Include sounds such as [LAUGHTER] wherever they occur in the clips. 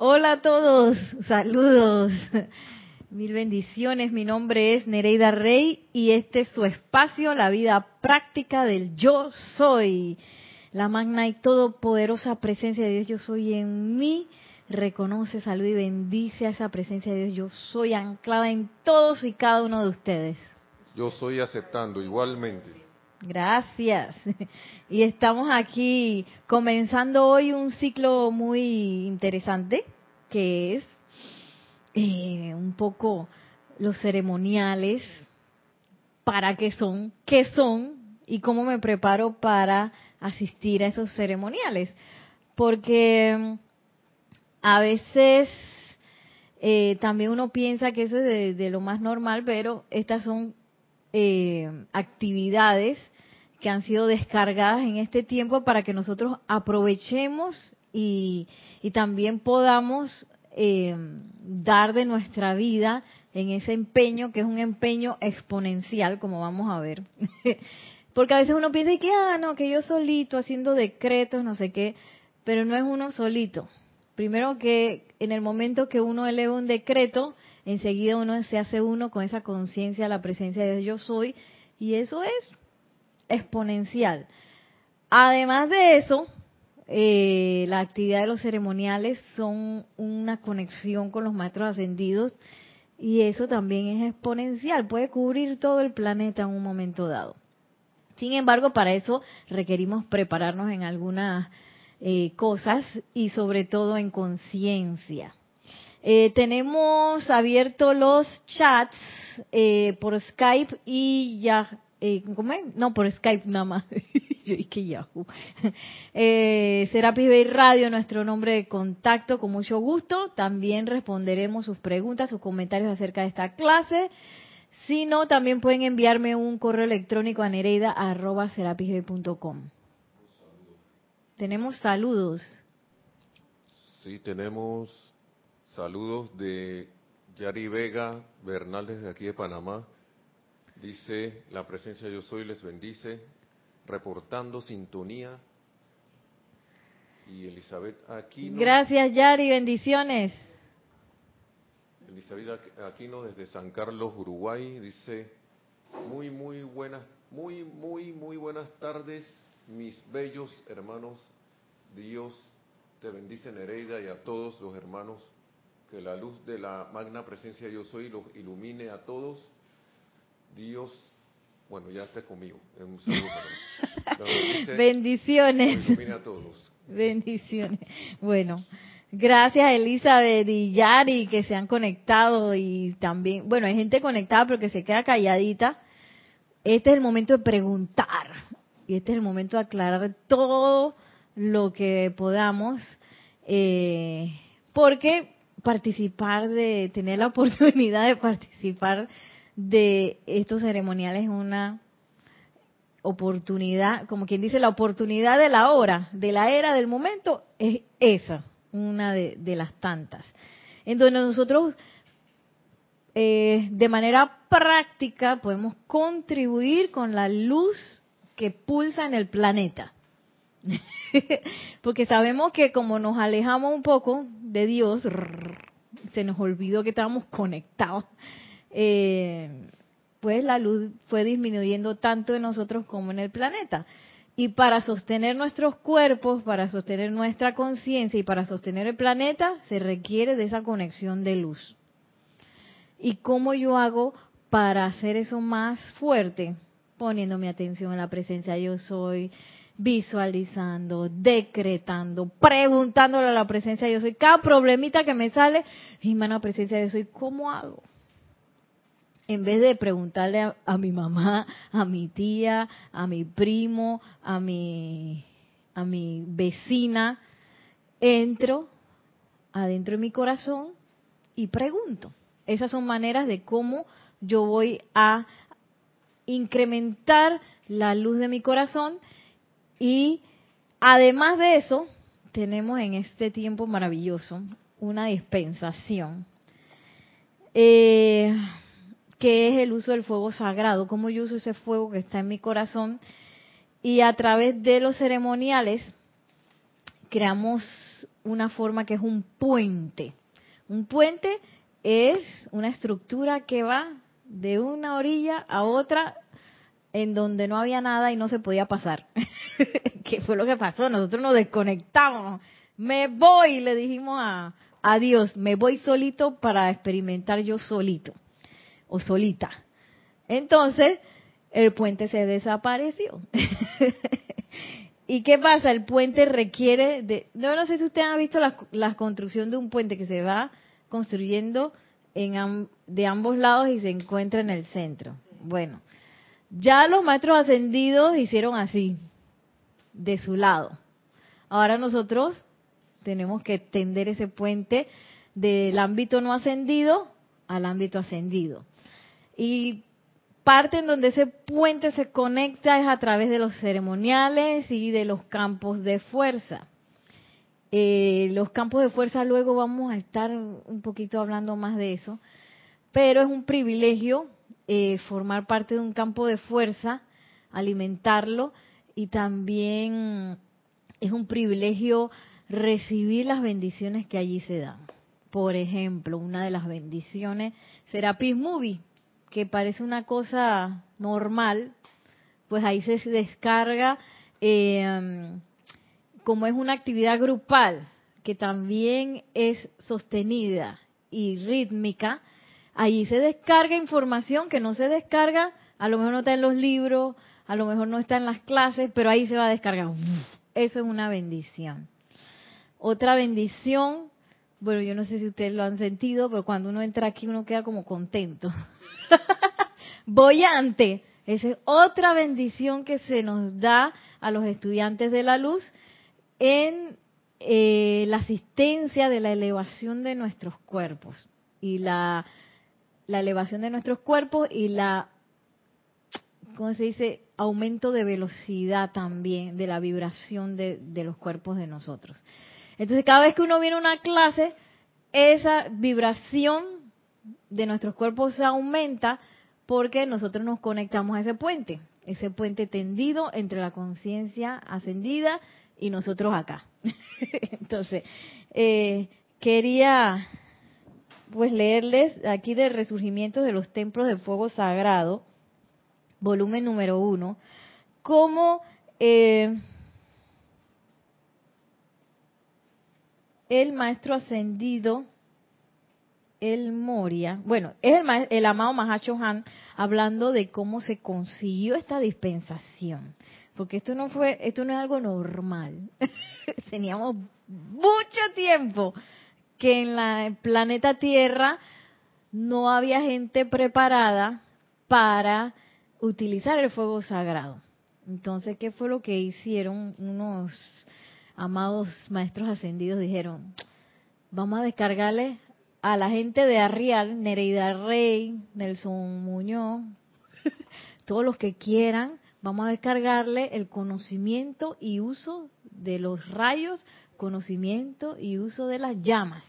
Hola a todos, saludos, mil bendiciones. Mi nombre es Nereida Rey y este es su espacio, la vida práctica del yo soy. La magna y todopoderosa presencia de Dios, yo soy en mí. Reconoce, salud y bendice a esa presencia de Dios. Yo soy anclada en todos y cada uno de ustedes. Yo soy aceptando igualmente. Gracias. [LAUGHS] Y estamos aquí comenzando hoy un ciclo muy interesante que es eh, un poco los ceremoniales, para qué son, qué son y cómo me preparo para asistir a esos ceremoniales. Porque a veces eh, también uno piensa que eso es de, lo más normal, pero estas son eh, actividades que han sido descargadas en este tiempo para que nosotros aprovechemos y, también podamos eh, dar de nuestra vida en ese empeño, que es un empeño exponencial, como vamos a ver. [LAUGHS] Porque a veces uno piensa que, ah, no, que yo solito haciendo decretos, no sé qué, pero no es uno solito. Primero que en el momento que uno eleva un decreto, enseguida uno se hace uno con esa conciencia, la presencia de Dios yo soy, y eso es exponencial. Además de eso, eh, la actividad de los ceremoniales son una conexión con los maestros ascendidos y eso también es exponencial, puede cubrir todo el planeta en un momento dado. Sin embargo, para eso requerimos prepararnos en algunas eh, cosas y sobre todo en conciencia. Eh, tenemos abiertos los chats por Skype y ya eh, ¿cómo es? No, por Skype nada más. [LAUGHS] Yo dije Yahoo. [LAUGHS] Eh, Serapis Bay Radio, nuestro nombre de contacto, con mucho gusto. También responderemos sus preguntas, sus comentarios acerca de esta clase. Si no, también pueden enviarme un correo electrónico a nereida.com. Tenemos saludos. Sí, tenemos saludos de Yari Vega Bernal desde aquí de Panamá. Dice, la presencia yo soy les bendice, reportando sintonía. Y Elizabeth Aquino. Gracias, Yari, bendiciones. Elizabeth Aquino desde San Carlos, Uruguay, dice, muy, muy buenas, muy, muy, muy buenas tardes, mis bellos hermanos. Dios te bendice, Nereida, y a todos los hermanos. Que la luz de la magna presencia yo soy los ilumine a todos Dios, bueno, ya está conmigo. Un saludo para [LAUGHS] Bendiciones. a todos. Bendiciones. Bueno, gracias Elizabeth y Yari que se han conectado y también, bueno, hay gente conectada pero que se queda calladita. Este es el momento de preguntar y este es el momento de aclarar todo lo que podamos, eh, porque participar de, tener la [LAUGHS] oportunidad de participar de estos ceremoniales es una oportunidad, como quien dice, la oportunidad de la hora, de la era, del momento, es esa, una de, las tantas, en donde nosotros eh, de manera práctica podemos contribuir con la luz que pulsa en el planeta. [LAUGHS] Porque sabemos que como nos alejamos un poco de Dios, se nos olvidó que estábamos conectados eh, pues la luz fue disminuyendo tanto en nosotros como en el planeta. Y para sostener nuestros cuerpos, para sostener nuestra conciencia y para sostener el planeta, se requiere de esa conexión de luz. ¿Y cómo yo hago para hacer eso más fuerte? Poniendo mi atención en la presencia yo soy, visualizando, decretando, preguntándole a la presencia yo soy. Cada problemita que me sale, mano presencia yo soy, ¿cómo hago? En vez de preguntarle a, mi mamá, a mi tía, a mi primo, a mi, a mi vecina, entro adentro de mi corazón y pregunto. Esas son maneras de cómo yo voy a incrementar la luz de mi corazón y además de eso, tenemos en este tiempo maravilloso una dispensación. Eh, que es el uso del fuego sagrado, cómo yo uso ese fuego que está en mi corazón y a través de los ceremoniales creamos una forma que es un puente. Un puente es una estructura que va de una orilla a otra en donde no había nada y no se podía pasar. [LAUGHS] ¿Qué fue lo que pasó? Nosotros nos desconectamos. Me voy, le dijimos a, a Dios, me voy solito para experimentar yo solito o solita. Entonces, el puente se desapareció. [LAUGHS] ¿Y qué pasa? El puente requiere de... No, no sé si ustedes han visto la, construcción de un puente que se va construyendo en, de ambos lados y se encuentra en el centro. Bueno, ya los maestros ascendidos hicieron así, de su lado. Ahora nosotros tenemos que tender ese puente del ámbito no ascendido al ámbito ascendido. Y parte en donde ese puente se conecta es a través de los ceremoniales y de los campos de fuerza. Eh, los campos de fuerza luego vamos a estar un poquito hablando más de eso, pero es un privilegio eh, formar parte de un campo de fuerza, alimentarlo y también es un privilegio recibir las bendiciones que allí se dan. Por ejemplo, una de las bendiciones será Peace Movie, que parece una cosa normal, pues ahí se descarga, eh, como es una actividad grupal, que también es sostenida y rítmica, ahí se descarga información que no se descarga, a lo mejor no está en los libros, a lo mejor no está en las clases, pero ahí se va a descargar. Eso es una bendición. Otra bendición, bueno, yo no sé si ustedes lo han sentido, pero cuando uno entra aquí uno queda como contento. [LAUGHS] Boyante. Esa es otra bendición que se nos da a los estudiantes de la luz en eh, la asistencia de la elevación de nuestros cuerpos y la, la elevación de nuestros cuerpos y la, ¿cómo se dice? Aumento de velocidad también de la vibración de, de los cuerpos de nosotros. Entonces, cada vez que uno viene a una clase, esa vibración de nuestros cuerpos aumenta porque nosotros nos conectamos a ese puente, ese puente tendido entre la conciencia ascendida y nosotros acá. [LAUGHS] Entonces, eh, quería pues leerles aquí de Resurgimiento de los Templos de Fuego Sagrado, volumen número uno, cómo eh, el maestro ascendido el Moria, bueno, es el, el amado Mahacho Han hablando de cómo se consiguió esta dispensación, porque esto no fue, esto no es algo normal. [LAUGHS] Teníamos mucho tiempo que en la planeta Tierra no había gente preparada para utilizar el fuego sagrado. Entonces, ¿qué fue lo que hicieron unos amados maestros ascendidos? Dijeron, vamos a descargarle a la gente de Arrial, Nereida Rey, Nelson Muñoz, [LAUGHS] todos los que quieran, vamos a descargarle el conocimiento y uso de los rayos, conocimiento y uso de las llamas.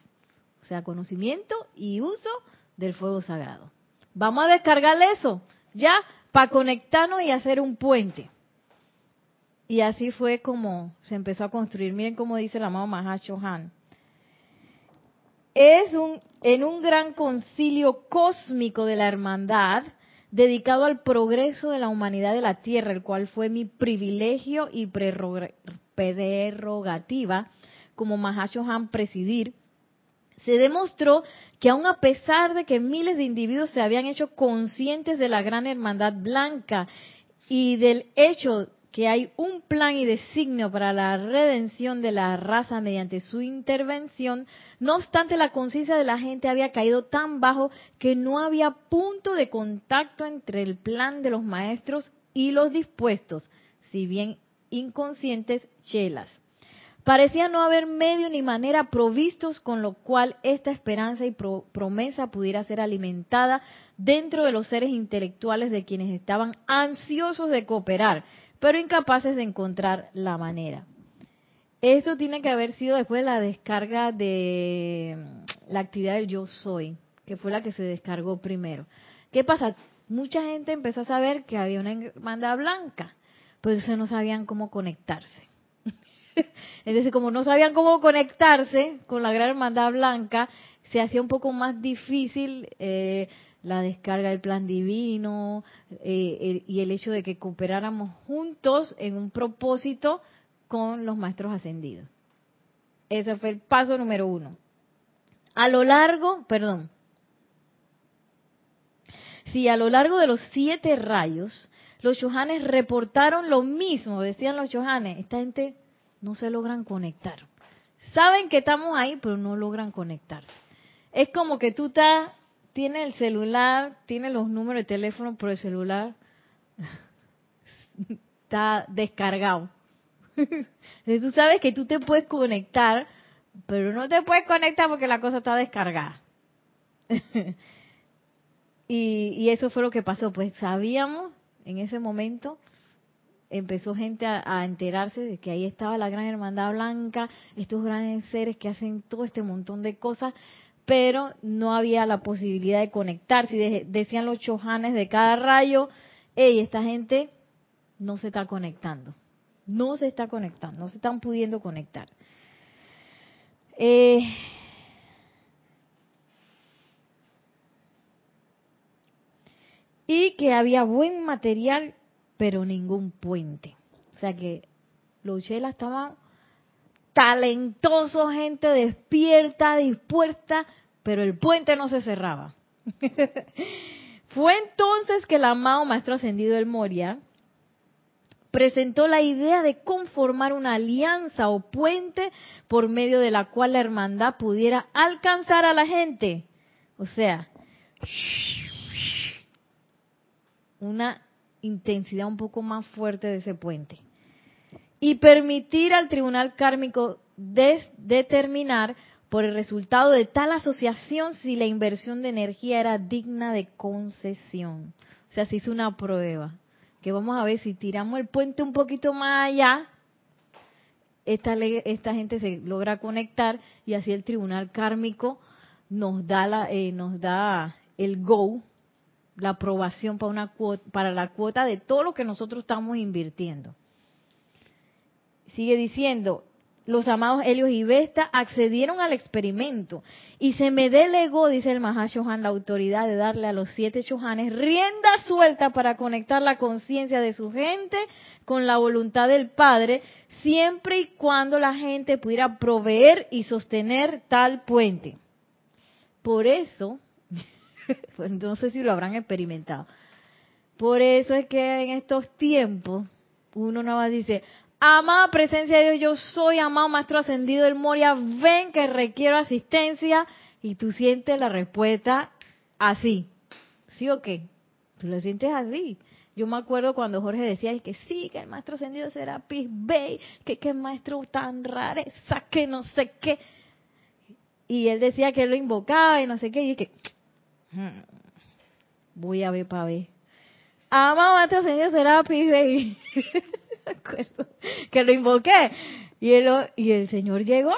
O sea, conocimiento y uso del fuego sagrado. Vamos a descargarle eso, ya, para conectarnos y hacer un puente. Y así fue como se empezó a construir. Miren cómo dice el amado Mahacho Han es un, en un gran concilio cósmico de la hermandad dedicado al progreso de la humanidad de la Tierra, el cual fue mi privilegio y prerrogativa como Mahashohan presidir, se demostró que aun a pesar de que miles de individuos se habían hecho conscientes de la gran hermandad blanca y del hecho que hay un plan y designio para la redención de la raza mediante su intervención, no obstante la conciencia de la gente había caído tan bajo que no había punto de contacto entre el plan de los maestros y los dispuestos, si bien inconscientes, chelas. Parecía no haber medio ni manera provistos con lo cual esta esperanza y promesa pudiera ser alimentada dentro de los seres intelectuales de quienes estaban ansiosos de cooperar, pero incapaces de encontrar la manera. Esto tiene que haber sido después de la descarga de mm, la actividad del yo soy, que fue la que se descargó primero. ¿Qué pasa? Mucha gente empezó a saber que había una hermandad blanca, pues no sabían cómo conectarse. [LAUGHS] Entonces, como no sabían cómo conectarse con la Gran Hermandad Blanca, se hacía un poco más difícil eh, la descarga del plan divino eh, y el hecho de que cooperáramos juntos en un propósito con los maestros ascendidos. Ese fue el paso número uno. A lo largo, perdón, si a lo largo de los siete rayos los chohanes reportaron lo mismo, decían los chohanes, esta gente no se logran conectar. Saben que estamos ahí, pero no logran conectarse. Es como que tú estás, tienes el celular, tienes los números de teléfono, pero el celular [LAUGHS] está descargado. Entonces [LAUGHS] tú sabes que tú te puedes conectar, pero no te puedes conectar porque la cosa está descargada. [LAUGHS] y, y eso fue lo que pasó. Pues sabíamos en ese momento empezó gente a, enterarse de que ahí estaba la gran hermandad blanca, estos grandes seres que hacen todo este montón de cosas, pero no había la posibilidad de conectarse. decían los chojanes de cada rayo, hey, esta gente no se está conectando, no se está conectando, no se están pudiendo conectar. Eh, y que había buen material, pero ningún puente. O sea que los chelas estaban talentosos, gente despierta, dispuesta, pero el puente no se cerraba. [LAUGHS] Fue entonces que el amado Maestro Ascendido del Moria presentó la idea de conformar una alianza o puente por medio de la cual la hermandad pudiera alcanzar a la gente. O sea, una intensidad un poco más fuerte de ese puente. Y permitir al tribunal kármico determinar por el resultado de tal asociación si la inversión de energía era digna de concesión. O sea, se hizo una prueba, que vamos a ver si tiramos el puente un poquito más allá, esta, esta gente se logra conectar y así el tribunal kármico nos da, la, eh, nos da el go la aprobación para, una para la cuota de todo lo que nosotros estamos invirtiendo. Sigue diciendo, los amados Helios y Vesta accedieron al experimento y se me delegó, dice el Mahashohan, la autoridad de darle a los siete Shohanes rienda suelta para conectar la conciencia de su gente con la voluntad del Padre, siempre y cuando la gente pudiera proveer y sostener tal puente. Por eso, [LAUGHS] pues no sé si lo habrán experimentado. Por eso es que en estos tiempos uno nada más dice, amada presencia de Dios, yo soy amado maestro ascendido del Moria, ven que requiero asistencia y tú sientes la respuesta así. ¿Sí o qué? Tú lo sientes así. Yo me acuerdo cuando Jorge decía que sí, que el maestro ascendido será Bay, que qué maestro tan rareza, que no sé qué. Y él decía que él lo invocaba y no sé qué, y que Hmm. Voy a ver para ver. Amado este señor Serapis [LAUGHS] Que lo invoqué. Y el, y el Señor llegó.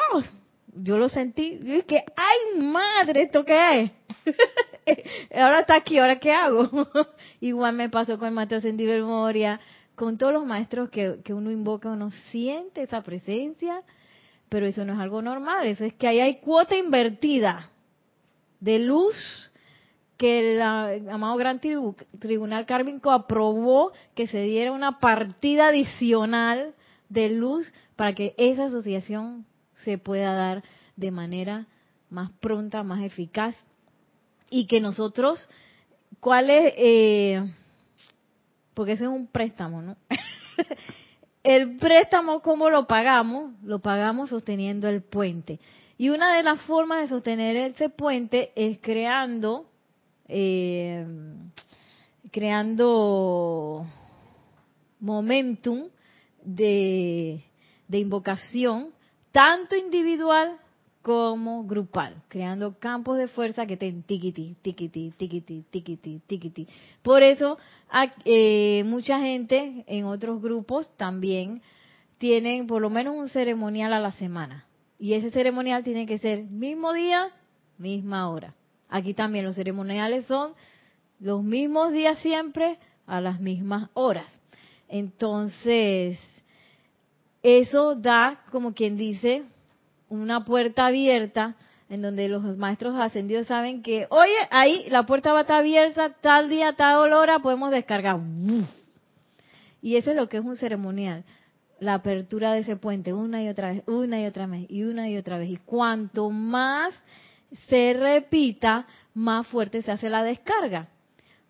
Yo lo sentí. Y dije, ¡ay madre! ¿Esto qué es? [LAUGHS] ahora está aquí, ¿ahora qué hago? [LAUGHS] Igual me pasó con el maestro ascendido de. Con todos los maestros que, que uno invoca, uno siente esa presencia. Pero eso no es algo normal. Eso es que ahí hay cuota invertida de luz que el amado Gran Tribunal Kármico aprobó que se diera una partida adicional de luz para que esa asociación se pueda dar de manera más pronta, más eficaz y que nosotros, ¿cuál es? Eh, porque ese es un préstamo, ¿no? [LAUGHS] el préstamo, ¿cómo lo pagamos? Lo pagamos sosteniendo el puente. Y una de las formas de sostener ese puente es creando eh, creando momentum de, invocación, tanto individual como grupal, creando campos de fuerza que estén tiquiti, tiquiti, tiquiti, tiquiti, tiquiti. Por eso eh, mucha gente en otros grupos también tienen por lo menos un ceremonial a la semana. Y ese ceremonial tiene que ser mismo día, misma hora. Aquí también los ceremoniales son los mismos días siempre a las mismas horas. Entonces, eso da, como quien dice, una puerta abierta en donde los maestros ascendidos saben que, oye, ahí la puerta va a estar abierta, tal día, tal hora, podemos descargar. Y eso es lo que es un ceremonial, la apertura de ese puente una y otra vez, una y otra vez, y una y otra vez. Y cuanto más se repita, más fuerte se hace la descarga.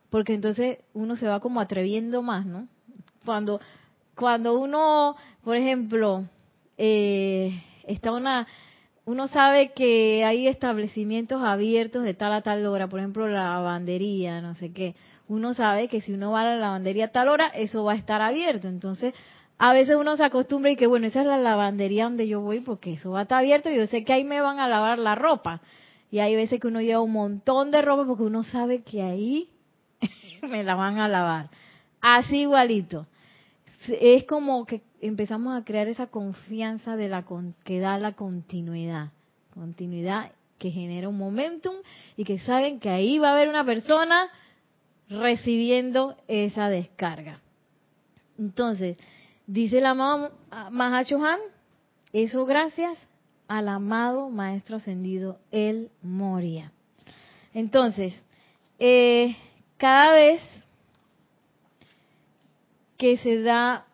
Porque entonces uno se va como atreviendo más, ¿no? Cuando, cuando uno, por ejemplo, eh, está una, uno sabe que hay establecimientos abiertos de tal a tal hora, por ejemplo la lavandería, no sé qué. Uno sabe que si uno va a la lavandería a tal hora, eso va a estar abierto. Entonces, a veces uno se acostumbra y que bueno, esa es la lavandería donde yo voy porque eso va a estar abierto y yo sé que ahí me van a lavar la ropa. Y hay veces que uno lleva un montón de ropa porque uno sabe que ahí [LAUGHS] me la van a lavar. Así igualito. Es como que empezamos a crear esa confianza de la que da la continuidad. Continuidad que genera un momentum y que saben que ahí va a haber una persona recibiendo esa descarga. Entonces, dice el amado Mahachohan, eso gracias al amado Maestro Ascendido, el Moria. Entonces, eh, cada vez que se da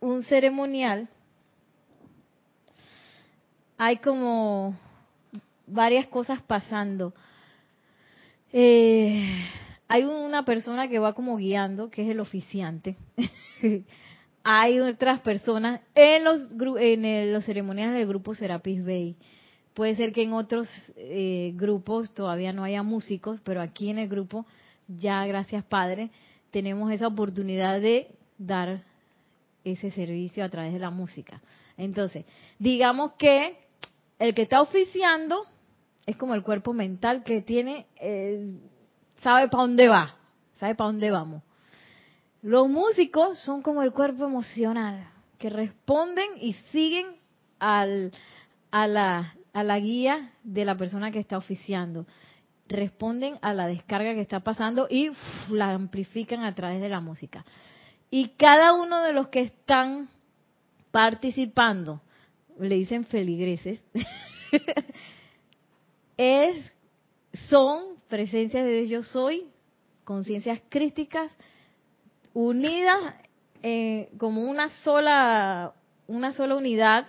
un ceremonial, hay como varias cosas pasando. Eh, hay una persona que va como guiando, que es el oficiante. [LAUGHS] hay otras personas en los, en los ceremoniales del grupo Serapis Bay. Puede ser que en otros eh, grupos todavía no haya músicos, pero aquí en el grupo, ya gracias Padre, tenemos esa oportunidad de dar ese servicio a través de la música. Entonces, digamos que el que está oficiando es como el cuerpo mental que tiene, eh, sabe para dónde va, sabe para dónde vamos. Los músicos son como el cuerpo emocional, que responden y siguen al, a, la, a la guía de la persona que está oficiando. Responden a la descarga que está pasando y la amplifican a través de la música. Y cada uno de los que están participando, le dicen feligreses, [LAUGHS] es, son presencias de Dios yo soy, conciencias crísticas unidas eh, como una sola, una sola unidad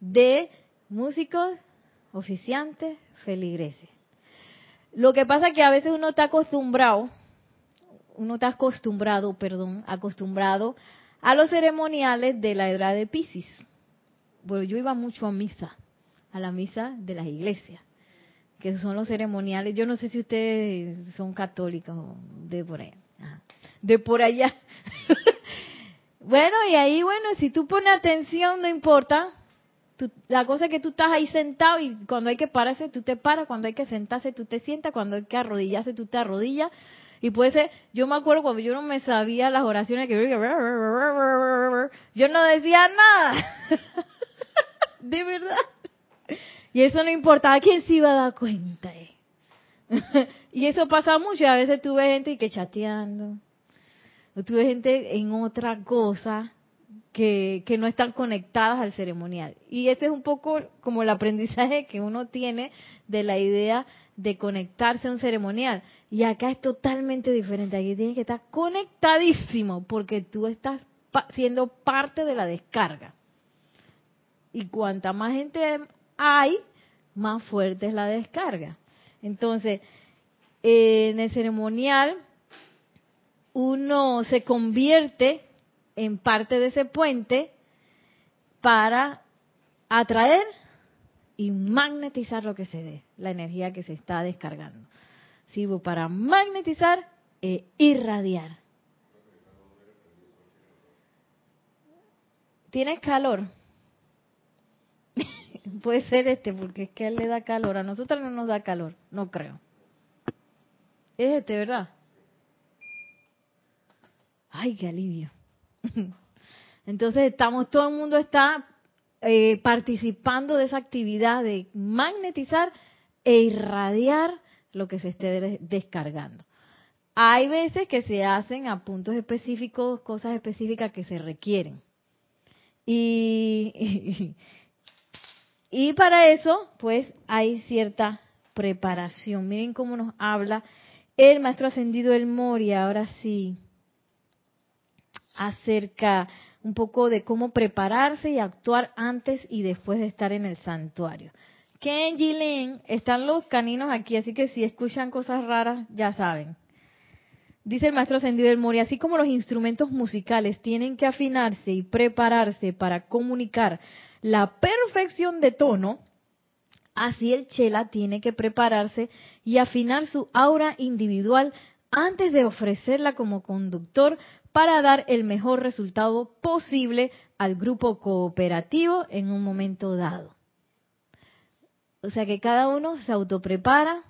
de músicos, oficiantes, feligreses. Lo que pasa es que a veces uno está acostumbrado, uno está acostumbrado, perdón, acostumbrado a los ceremoniales de la edad de Pisces. Bueno, yo iba mucho a misa, a la misa de las iglesias, que son los ceremoniales. Yo no sé si ustedes son católicos de por allá. De por allá. [LAUGHS] bueno, y ahí, bueno, si tú pones atención, no importa. la cosa es que tú estás ahí sentado y cuando hay que pararse, tú te paras. Cuando hay que sentarse, tú te sientas. Cuando hay que arrodillarse, tú te arrodillas. Y puede ser, yo me acuerdo cuando yo no me sabía las oraciones que yo no decía nada. [LAUGHS] de verdad. Y eso no importaba quién se iba a dar cuenta. [LAUGHS] Y eso pasa mucho. A veces tú ves gente que chateando, o tuve gente en otra cosa que, que no están conectadas al ceremonial. Y ese es un poco como el aprendizaje que uno tiene de la idea de conectarse a un ceremonial. Y acá es totalmente diferente. Aquí tienes que estar conectadísimo porque tú estás siendo parte de la descarga. Y cuanta más gente hay, más fuerte es la descarga. Entonces, en el ceremonial uno se convierte en parte de ese puente para atraer y magnetizar lo que se dé, la energía que se está descargando. Sirvo para magnetizar e irradiar. ¿Tienes calor? [LAUGHS] Puede ser este, porque es que él le da calor. A nosotros no nos da calor, no creo. Es este, ¿verdad? Ay, qué alivio. [LAUGHS] Entonces estamos, todo el mundo está eh, participando de esa actividad de magnetizar e irradiar lo que se esté descargando. Hay veces que se hacen a puntos específicos, cosas específicas que se requieren. Y, [LAUGHS] y, para eso, pues hay cierta preparación. Miren cómo nos habla el maestro ascendido del Moria, ahora sí, acerca un poco de cómo prepararse y actuar antes y después de estar en el santuario. Kenji Lin, están los caninos aquí, así que si escuchan cosas raras, ya saben. Dice el maestro ascendido del Mori, así como los instrumentos musicales tienen que afinarse y prepararse para comunicar la perfección de tono, así el chela tiene que prepararse y afinar su aura individual antes de ofrecerla como conductor para dar el mejor resultado posible al grupo cooperativo en un momento dado. O sea que cada uno se autoprepara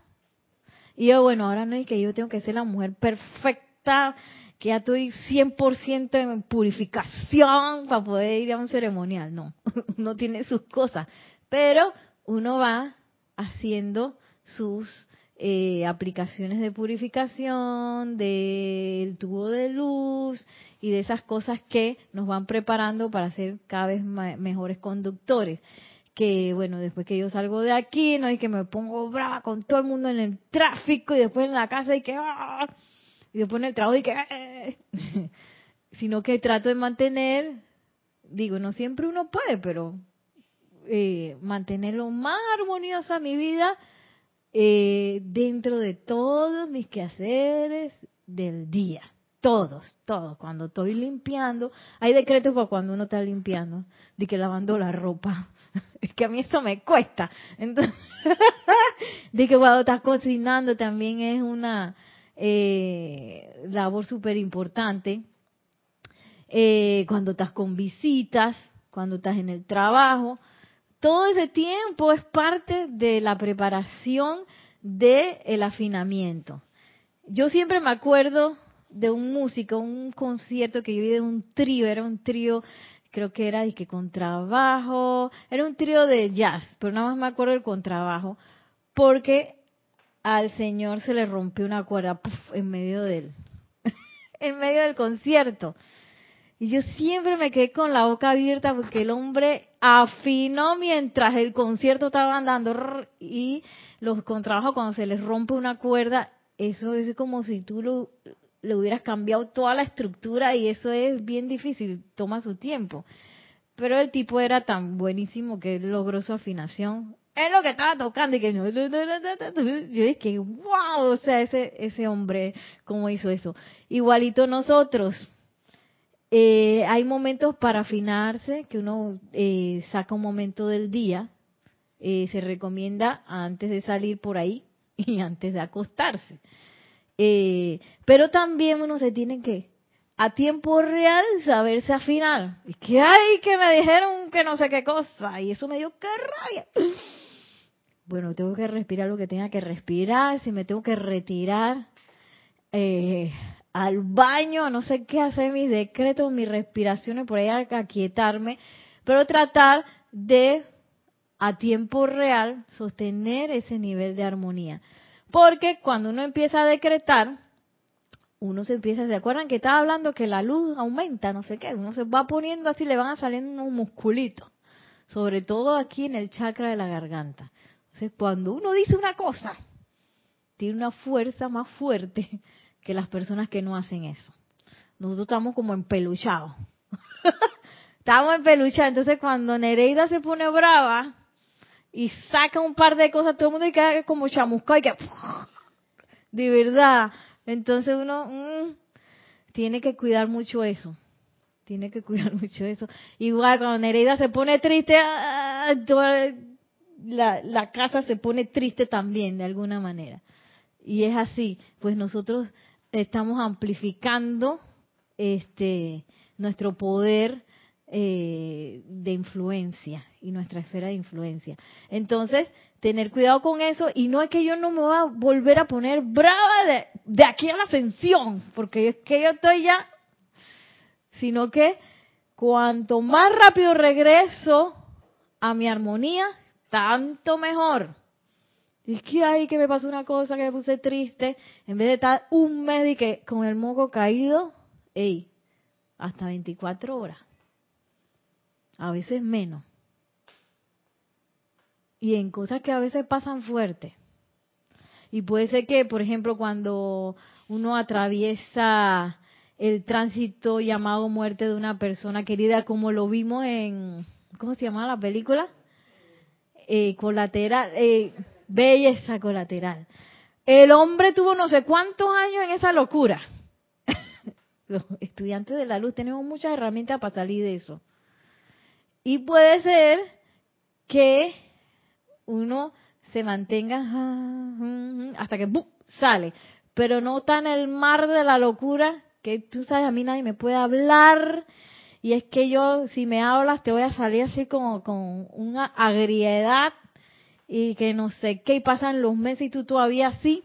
y yo, bueno, ahora no es que yo tengo que ser la mujer perfecta, que ya estoy 100% en purificación para poder ir a un ceremonial. No, [LAUGHS] no tiene sus cosas. Pero uno va haciendo sus eh, aplicaciones de purificación, del tubo de luz y de esas cosas que nos van preparando para ser cada vez mejores conductores que bueno, después que yo salgo de aquí, no es que me pongo brava con todo el mundo en el tráfico y después en la casa y que ¡ah! y después en el trabajo y que ¡eh! [LAUGHS] sino que trato de mantener, digo, no siempre uno puede, pero eh, mantener lo más armoniosa mi vida eh, dentro de todos mis quehaceres del día. Todos, todos. Cuando estoy limpiando, hay decretos para cuando uno está limpiando, de que lavando la ropa, [LAUGHS] es que a mí eso me cuesta. Entonces, [LAUGHS] de que cuando estás cocinando también es una eh, labor súper importante. Eh, cuando estás con visitas, cuando estás en el trabajo, todo ese tiempo es parte de la preparación del el afinamiento. Yo siempre me acuerdo de un músico, un concierto que yo vi de un trío, era un trío creo que era y que contrabajo, era un trío de jazz, pero nada más me acuerdo del contrabajo, porque al señor se le rompió una cuerda en medio del [LAUGHS] en medio del concierto. Y yo siempre me quedé con la boca abierta porque el hombre afinó mientras el concierto estaba andando y los contrabajos cuando se les rompe una cuerda, eso es como si tú lo, le hubieras cambiado toda la estructura y eso es bien difícil, toma su tiempo. Pero el tipo era tan buenísimo que logró su afinación. Es lo que estaba tocando y que yo dije, wow, o sea, ese, ese hombre, ¿cómo hizo eso? Igualito nosotros. Eh, hay momentos para afinarse, que uno eh, saca un momento del día, eh, se recomienda antes de salir por ahí [LAUGHS] y antes de acostarse. Eh, pero también uno se tiene que, a tiempo real, saberse afinar. Y que hay que me dijeron que no sé qué cosa. Y eso me dio que rabia. [GASPS] Bueno, tengo que respirar lo que tenga que respirar. Si me tengo que retirar eh, al baño, no sé qué hacer, mis decretos, mis respiraciones, por ahí aquietarme. Pero tratar de, a tiempo real, sostener ese nivel de armonía. Porque cuando uno empieza a decretar, uno se empieza, ¿se acuerdan que estaba hablando que la luz aumenta, no sé qué? Uno se va poniendo así, le van a saliendo unos musculitos, sobre todo aquí en el chakra de la garganta. Entonces, cuando uno dice una cosa, tiene una fuerza más fuerte que las personas que no hacen eso. Nosotros estamos como empeluchados. [LAUGHS] estamos empeluchados. Entonces, cuando Nereida se pone brava, y saca un par de cosas, todo el mundo queda como chamuscado y que [LAUGHS] de verdad. Entonces uno mm, tiene que cuidar mucho eso. Tiene que cuidar [LAUGHS] mucho eso. Igual cuando Nereida se pone triste, ah, la, la casa se pone triste también de alguna manera. Y es así, pues nosotros estamos amplificando este nuestro poder eh, de influencia y nuestra esfera de influencia. Entonces, tener cuidado con eso y no es que yo no me voy a volver a poner brava de, de aquí a la ascensión, porque es que yo estoy ya, sino que cuanto más rápido regreso a mi armonía, tanto mejor. Es que hay que me pasó una cosa que me puse triste, en vez de estar un mes y que con el moco caído, hasta 24 horas a veces menos. Y en cosas que a veces pasan fuerte. Y puede ser que, por ejemplo, cuando uno atraviesa el tránsito llamado muerte de una persona querida, como lo vimos en, ¿cómo se llama la película? Eh, colateral, eh, belleza colateral. El hombre tuvo no sé cuántos años en esa locura. [LAUGHS] Los estudiantes de la luz tenemos muchas herramientas para salir de eso. Y puede ser que uno se mantenga hasta que sale, pero no está en el mar de la locura que tú sabes, a mí nadie me puede hablar y es que yo, si me hablas, te voy a salir así como con una agriedad y que no sé qué, y pasan los meses y tú todavía así,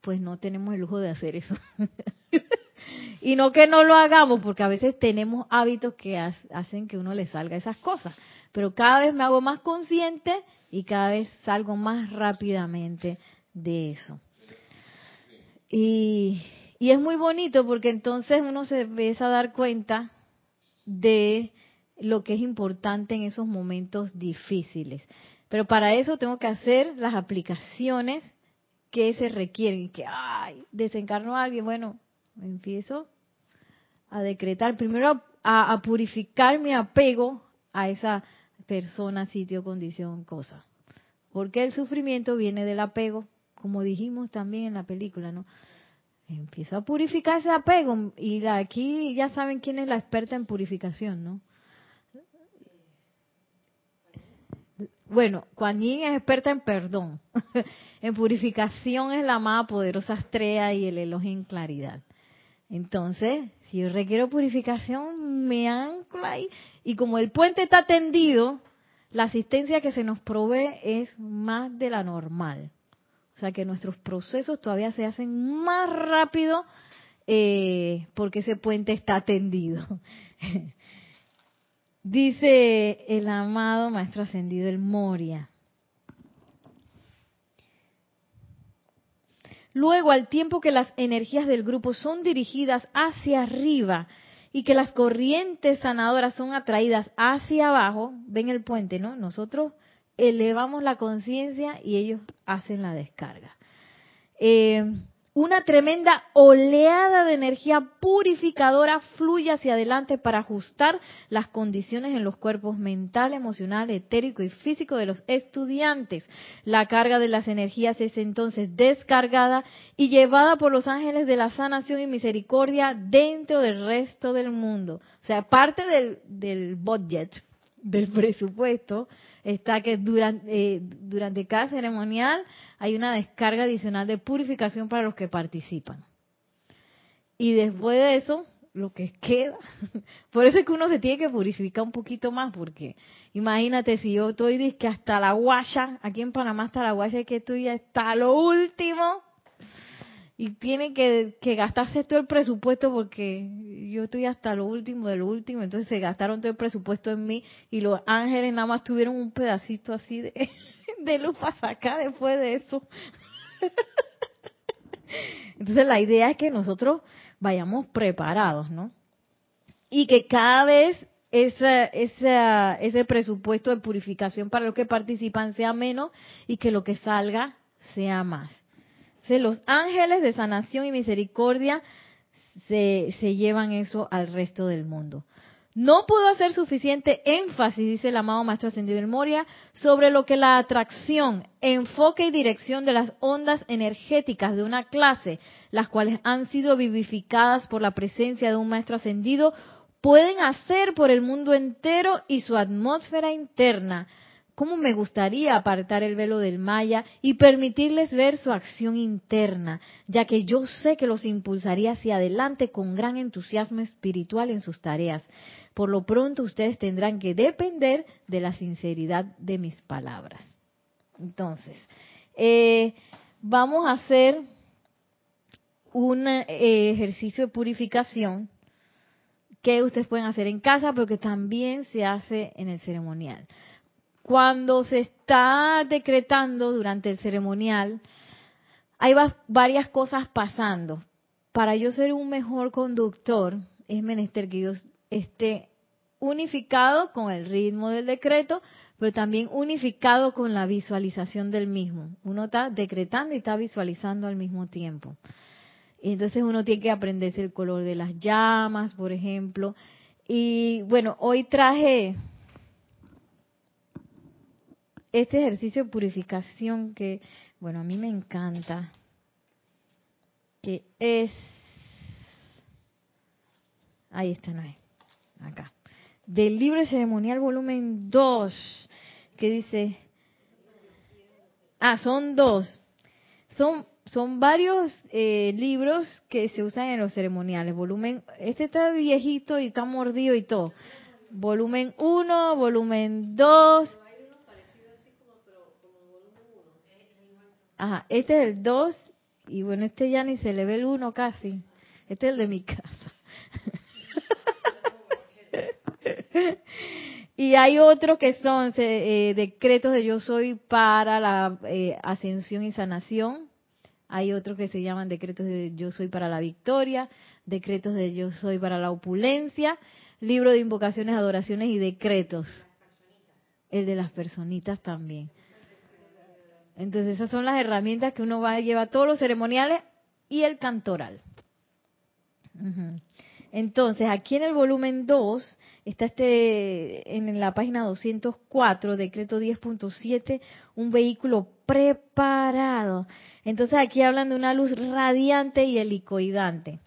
pues no tenemos el lujo de hacer eso. [LAUGHS] y no que no lo hagamos, porque a veces tenemos hábitos que hacen que uno le salga esas cosas. Pero cada vez me hago más consciente y cada vez salgo más rápidamente de eso. Y, y es muy bonito porque entonces uno se empieza a dar cuenta de lo que es importante en esos momentos difíciles. Pero para eso tengo que hacer las aplicaciones que se requieren. Que, ay, desencarno a alguien. Bueno, empiezo a decretar, primero a, a purificar mi apego a esa persona, sitio, condición, cosa. Porque el sufrimiento viene del apego, como dijimos también en la película, ¿no? Empieza a purificar ese apego y aquí ya saben quién es la experta en purificación, ¿no? Bueno, Kuan es experta en perdón. [LAUGHS] en purificación es la más poderosa estrella y el elogio en claridad. Entonces, si yo requiero purificación, me ancla ahí. Y como el puente está tendido, la asistencia que se nos provee es más de la normal. O sea que nuestros procesos todavía se hacen más rápido eh, porque ese puente está tendido. [LAUGHS] Dice el amado Maestro Ascendido el Moria. Luego, al tiempo que las energías del grupo son dirigidas hacia arriba y que las corrientes sanadoras son atraídas hacia abajo, ven el puente, ¿no? Nosotros elevamos la conciencia y ellos hacen la descarga. Eh, una tremenda oleada de energía purificadora fluye hacia adelante para ajustar las condiciones en los cuerpos mental, emocional, etérico y físico de los estudiantes. La carga de las energías es entonces descargada y llevada por los ángeles de la sanación y misericordia dentro del resto del mundo. O sea, parte del, del budget, del presupuesto, está que durante, eh, durante cada ceremonial hay una descarga adicional de purificación para los que participan. Y después de eso, lo que queda. [LAUGHS] Por eso es que uno se tiene que purificar un poquito más, porque imagínate si yo estoy que hasta la guaya, aquí en Panamá hasta la guaya que estoy hasta lo último, y tiene que, gastarse todo el presupuesto porque yo estoy hasta lo último de lo último, entonces se gastaron todo el presupuesto en mí y los ángeles nada más tuvieron un pedacito así de, [LAUGHS] de luz para sacar después de eso. [LAUGHS] Entonces la idea es que nosotros vayamos preparados, ¿no? Y que cada vez ese, ese presupuesto de purificación para los que participan sea menos y que lo que salga sea más los ángeles de sanación y misericordia se, se llevan eso al resto del mundo. No puedo hacer suficiente énfasis, dice el amado Maestro Ascendido del Moria, sobre lo que la atracción, enfoque y dirección de las ondas energéticas de una clase, las cuales han sido vivificadas por la presencia de un Maestro Ascendido, pueden hacer por el mundo entero y su atmósfera interna, cómo me gustaría apartar el velo del Maya y permitirles ver su acción interna, ya que yo sé que los impulsaría hacia adelante con gran entusiasmo espiritual en sus tareas. Por lo pronto ustedes tendrán que depender de la sinceridad de mis palabras. Entonces, eh, vamos a hacer un eh, ejercicio de purificación que ustedes pueden hacer en casa, pero que también se hace en el ceremonial. Cuando se está decretando durante el ceremonial, hay varias cosas pasando. Para yo ser un mejor conductor, es menester que yo esté unificado con el ritmo del decreto, pero también unificado con la visualización del mismo. Uno está decretando y está visualizando al mismo tiempo. Entonces uno tiene que aprenderse el color de las llamas, por ejemplo. Y bueno, hoy traje este ejercicio de purificación que, bueno, a mí me encanta, que es, ahí está, no es, acá, del libro ceremonial volumen 2, que dice, ah, son dos, son, son varios eh, libros que se usan en los ceremoniales, volumen, este está viejito y está mordido y todo, volumen 1, volumen 2, Ajá, este es el 2 y bueno, este ya ni se le ve el 1 casi. Este es el de mi casa. [LAUGHS] y hay otros que son eh, decretos de yo soy para la eh, ascensión y sanación. Hay otros que se llaman decretos de yo soy para la victoria, decretos de yo soy para la opulencia, libro de invocaciones, adoraciones y decretos. El de las personitas también. Entonces esas son las herramientas que uno va a llevar todos los ceremoniales y el cantoral. Entonces, aquí en el volumen 2 está este en la página 204, decreto 10.7, un vehículo preparado. Entonces, aquí hablan de una luz radiante y helicoidante.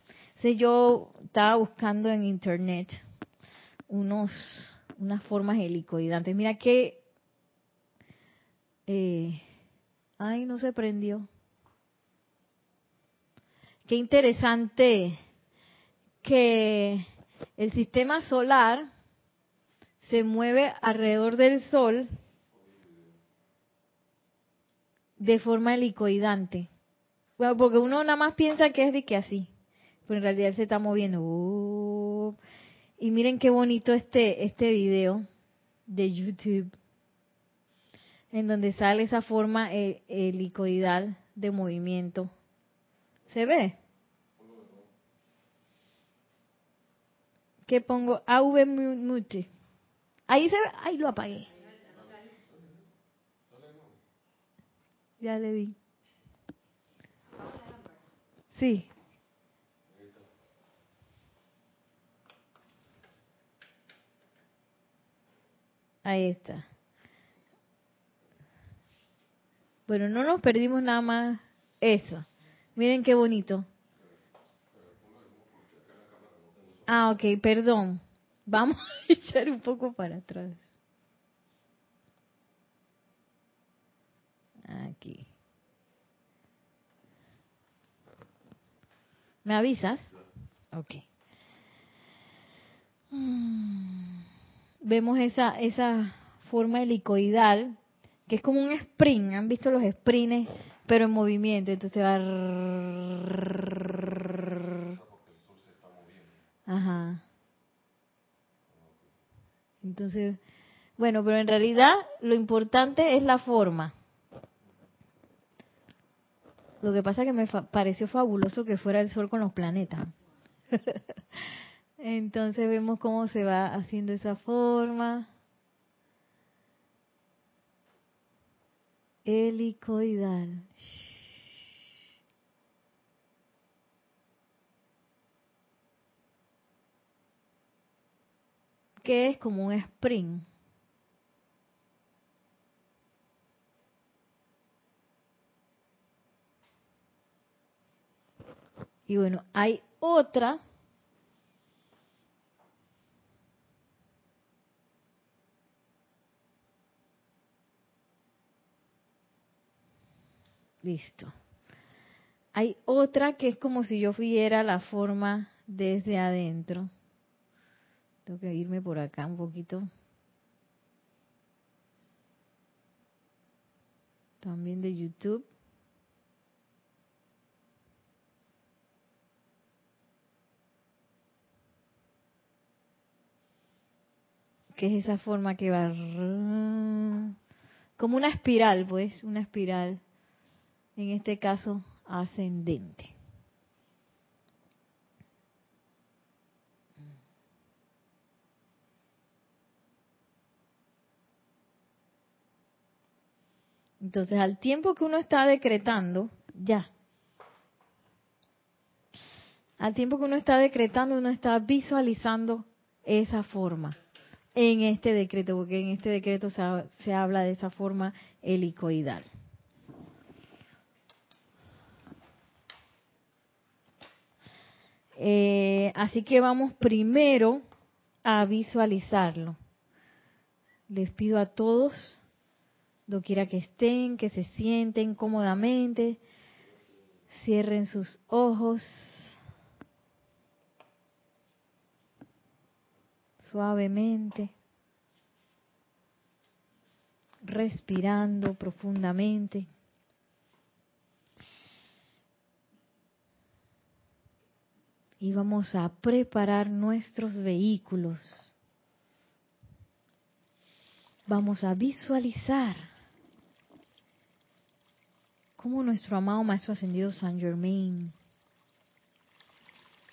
Yo estaba buscando en internet unos unas formas helicoidantes. Mira qué eh, Ay, no se prendió. Qué interesante que el sistema solar se mueve alrededor del Sol de forma helicoidante. Bueno, porque uno nada más piensa que es de que así, pero en realidad se está moviendo. Uh, y miren qué bonito este, este video de YouTube en donde sale esa forma eh, helicoidal de movimiento. ¿Se ve? ¿Qué pongo? AV Mute. Ahí se ve. Ahí lo apagué. Ya le di. Sí. Ahí está. Bueno, no nos perdimos nada más eso. Miren qué bonito. Ah, ok, perdón. Vamos [LAUGHS] a echar un poco para atrás. Aquí. ¿Me avisas? Ok. Mm. Vemos esa, esa forma helicoidal es como un sprint, ¿han visto los sprints? Pero en movimiento, entonces va... Ajá. Entonces, bueno, pero en realidad lo importante es la forma. Lo que pasa es que me pareció fabuloso que fuera el Sol con los planetas. Entonces vemos cómo se va haciendo esa forma. Helicoidal. que es como un spring. Y bueno, hay otra Listo. Hay otra que es como si yo viera la forma desde adentro. Tengo que irme por acá un poquito. También de YouTube. que es esa forma que va como una espiral, pues, una espiral en este caso ascendente. Entonces, al tiempo que uno está decretando, ya. Al tiempo que uno está decretando, uno está visualizando esa forma en este decreto, porque en este decreto se, se habla de esa forma helicoidal. Eh, así que vamos primero a visualizarlo. Les pido a todos, doquiera que estén, que se sienten cómodamente, cierren sus ojos. Suavemente. Respirando profundamente. Y vamos a preparar nuestros vehículos. Vamos a visualizar cómo nuestro amado Maestro Ascendido San Germain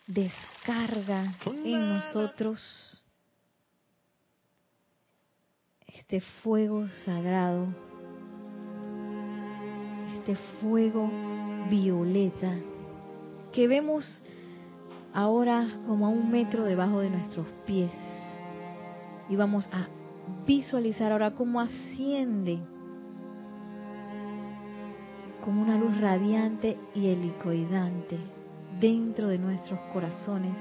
descarga en nosotros este fuego sagrado, este fuego violeta que vemos ahora como a un metro debajo de nuestros pies. Y vamos a visualizar ahora cómo asciende como una luz radiante y helicoidante dentro de nuestros corazones.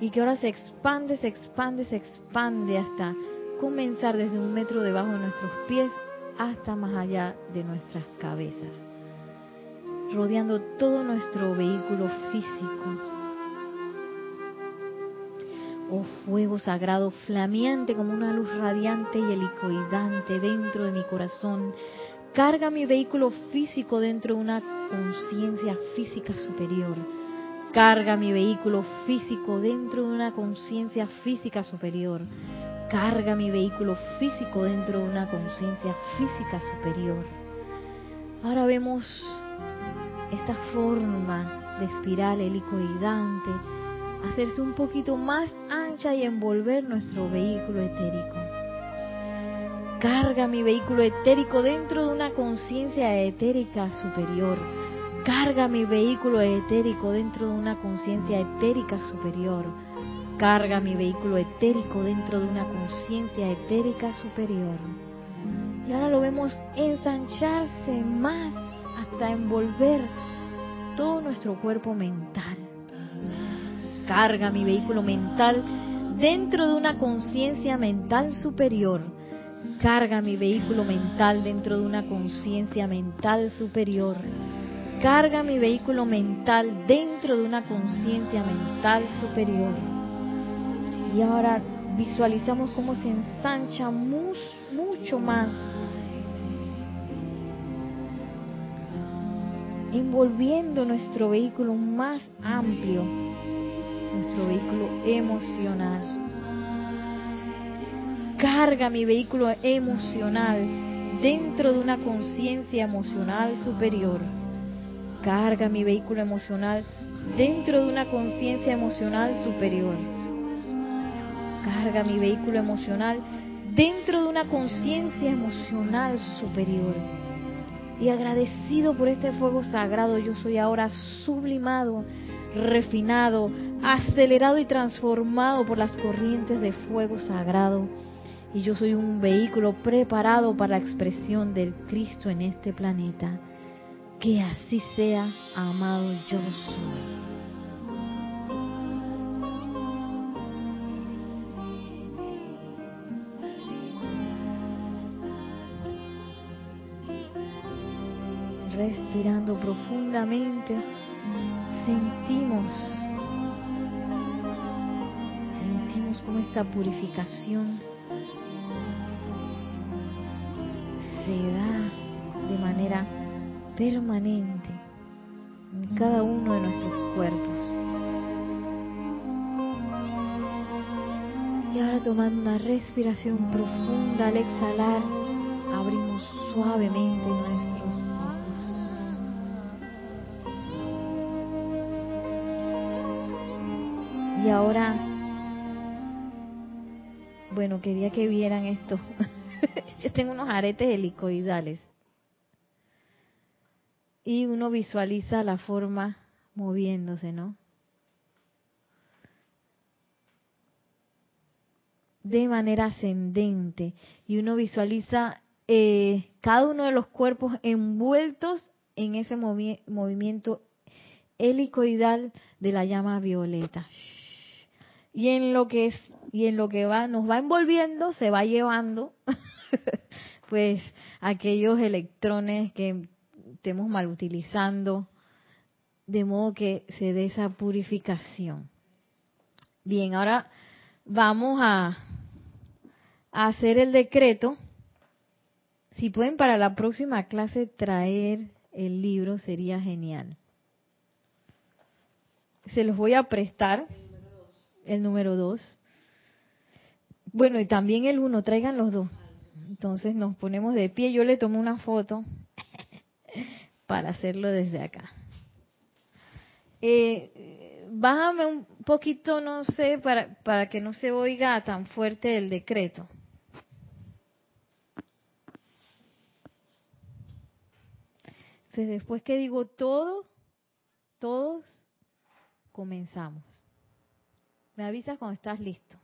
Y que ahora se expande, se expande, se expande hasta comenzar desde un metro debajo de nuestros pies hasta más allá de nuestras cabezas rodeando todo nuestro vehículo físico. Oh fuego sagrado, flameante como una luz radiante y helicoidante dentro de mi corazón, carga mi vehículo físico dentro de una conciencia física superior. Carga mi vehículo físico dentro de una conciencia física superior. Carga mi vehículo físico dentro de una conciencia física superior. Ahora vemos esta forma de espiral helicoidante hacerse un poquito más ancha y envolver nuestro vehículo etérico. Carga mi vehículo etérico dentro de una conciencia etérica superior. Carga mi vehículo etérico dentro de una conciencia etérica superior. Carga mi vehículo etérico dentro de una conciencia etérica superior. Y ahora lo vemos ensancharse más hasta envolver todo nuestro cuerpo mental. Carga mi vehículo mental dentro de una conciencia mental superior. Carga mi vehículo mental dentro de una conciencia mental superior. Carga mi vehículo mental dentro de una conciencia mental superior. Y ahora visualizamos cómo se ensancha mucho más envolviendo nuestro vehículo más amplio, nuestro vehículo emocional. Carga mi vehículo emocional dentro de una conciencia emocional superior. Carga mi vehículo emocional dentro de una conciencia emocional superior. Carga mi vehículo emocional dentro de una conciencia emocional superior y agradecido por este fuego sagrado, yo soy ahora sublimado, refinado, acelerado y transformado por las corrientes de fuego sagrado. Y yo soy un vehículo preparado para la expresión del Cristo en este planeta. Que así sea, amado yo soy. Respirando profundamente, sentimos, sentimos como esta purificación se da de manera permanente en cada uno de nuestros cuerpos. Y ahora tomando una respiración profunda al exhalar, abrimos suavemente nuestros ahora, bueno, quería que vieran esto. [LAUGHS] yo tengo unos aretes helicoidales. Y uno visualiza la forma moviéndose, ¿no? De manera ascendente. Y uno visualiza eh, cada uno de los cuerpos envueltos en ese movimiento helicoidal de la llama violeta. Y en lo que es, y en lo que va, nos va envolviendo, se va llevando, [LAUGHS] pues, aquellos electrones que estemos mal utilizando, de modo que se dé esa purificación. Bien, ahora vamos a, a hacer el decreto. Si pueden para la próxima clase traer el libro, sería genial se los voy a prestar. El número dos. Bueno, y también el uno, traigan los dos. Entonces nos ponemos de pie. Yo le tomo una foto [LAUGHS] para hacerlo desde acá. Eh, bájame un poquito, no sé, para, para que no se oiga tan fuerte el decreto. Entonces, después que digo todo, todos, comenzamos. Me avisas cuando estás listo.